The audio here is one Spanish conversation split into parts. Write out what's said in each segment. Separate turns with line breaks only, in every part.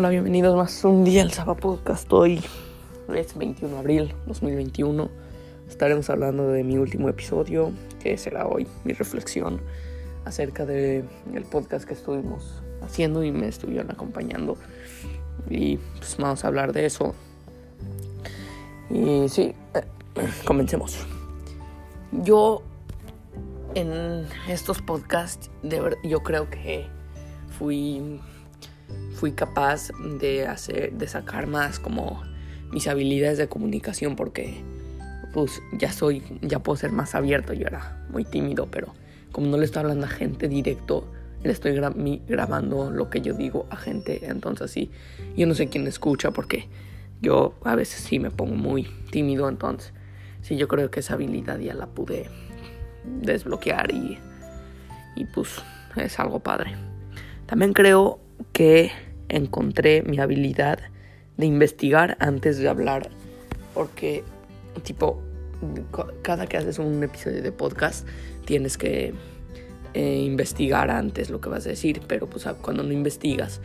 Hola, bienvenidos más un día al Saba Podcast. Hoy es 21 de abril 2021. Estaremos hablando de mi último episodio, que será hoy mi reflexión acerca del el podcast que estuvimos haciendo y me estuvieron acompañando. Y pues vamos a hablar de eso. Y sí, eh, comencemos. Yo en estos podcasts, yo creo que fui fui capaz de hacer, de sacar más como mis habilidades de comunicación porque pues ya soy, ya puedo ser más abierto, yo era muy tímido, pero como no le estoy hablando a gente directo, le estoy grabando lo que yo digo a gente, entonces sí, yo no sé quién escucha porque yo a veces sí me pongo muy tímido, entonces sí, yo creo que esa habilidad ya la pude desbloquear y, y pues es algo padre. También creo que encontré mi habilidad de investigar antes de hablar. Porque, tipo, cada que haces un episodio de podcast, tienes que eh, investigar antes lo que vas a decir. Pero, pues, cuando no investigas,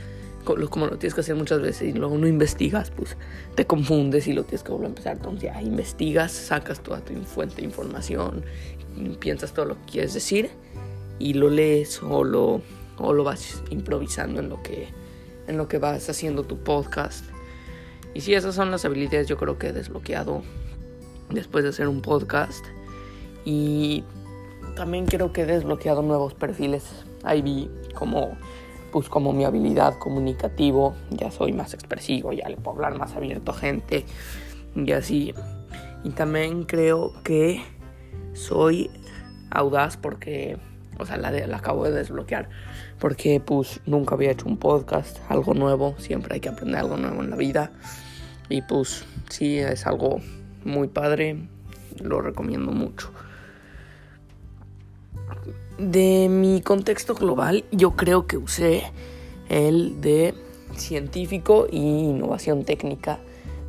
como lo tienes que hacer muchas veces y luego no investigas, pues te confundes y lo tienes que volver a empezar. Entonces, ya investigas, sacas toda tu fuente de información, piensas todo lo que quieres decir y lo lees o lo, o lo vas improvisando en lo que en lo que vas haciendo tu podcast. Y si esas son las habilidades yo creo que he desbloqueado después de hacer un podcast. Y también creo que he desbloqueado nuevos perfiles. Ahí vi como, pues como mi habilidad comunicativo, ya soy más expresivo, ya le puedo hablar más abierto a gente y así. Y también creo que soy audaz porque o sea, la, la acabo de desbloquear. Porque pues nunca había hecho un podcast, algo nuevo. Siempre hay que aprender algo nuevo en la vida. Y pues sí, es algo muy padre. Lo recomiendo mucho. De mi contexto global, yo creo que usé el de científico y innovación técnica.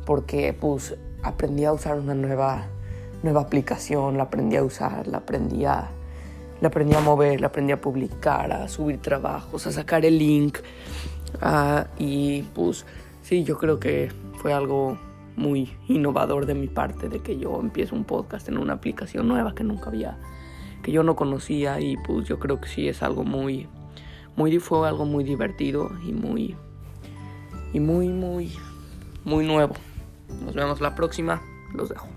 Porque pues aprendí a usar una nueva, nueva aplicación, la aprendí a usar, la aprendí a le aprendí a mover, le aprendí a publicar, a subir trabajos, a sacar el link. y pues sí, yo creo que fue algo muy innovador de mi parte de que yo empiezo un podcast en una aplicación nueva que nunca había, que yo no conocía y pues yo creo que sí es algo muy, muy, fue algo muy divertido y muy, y muy, muy, muy nuevo. Nos vemos la próxima, los dejo.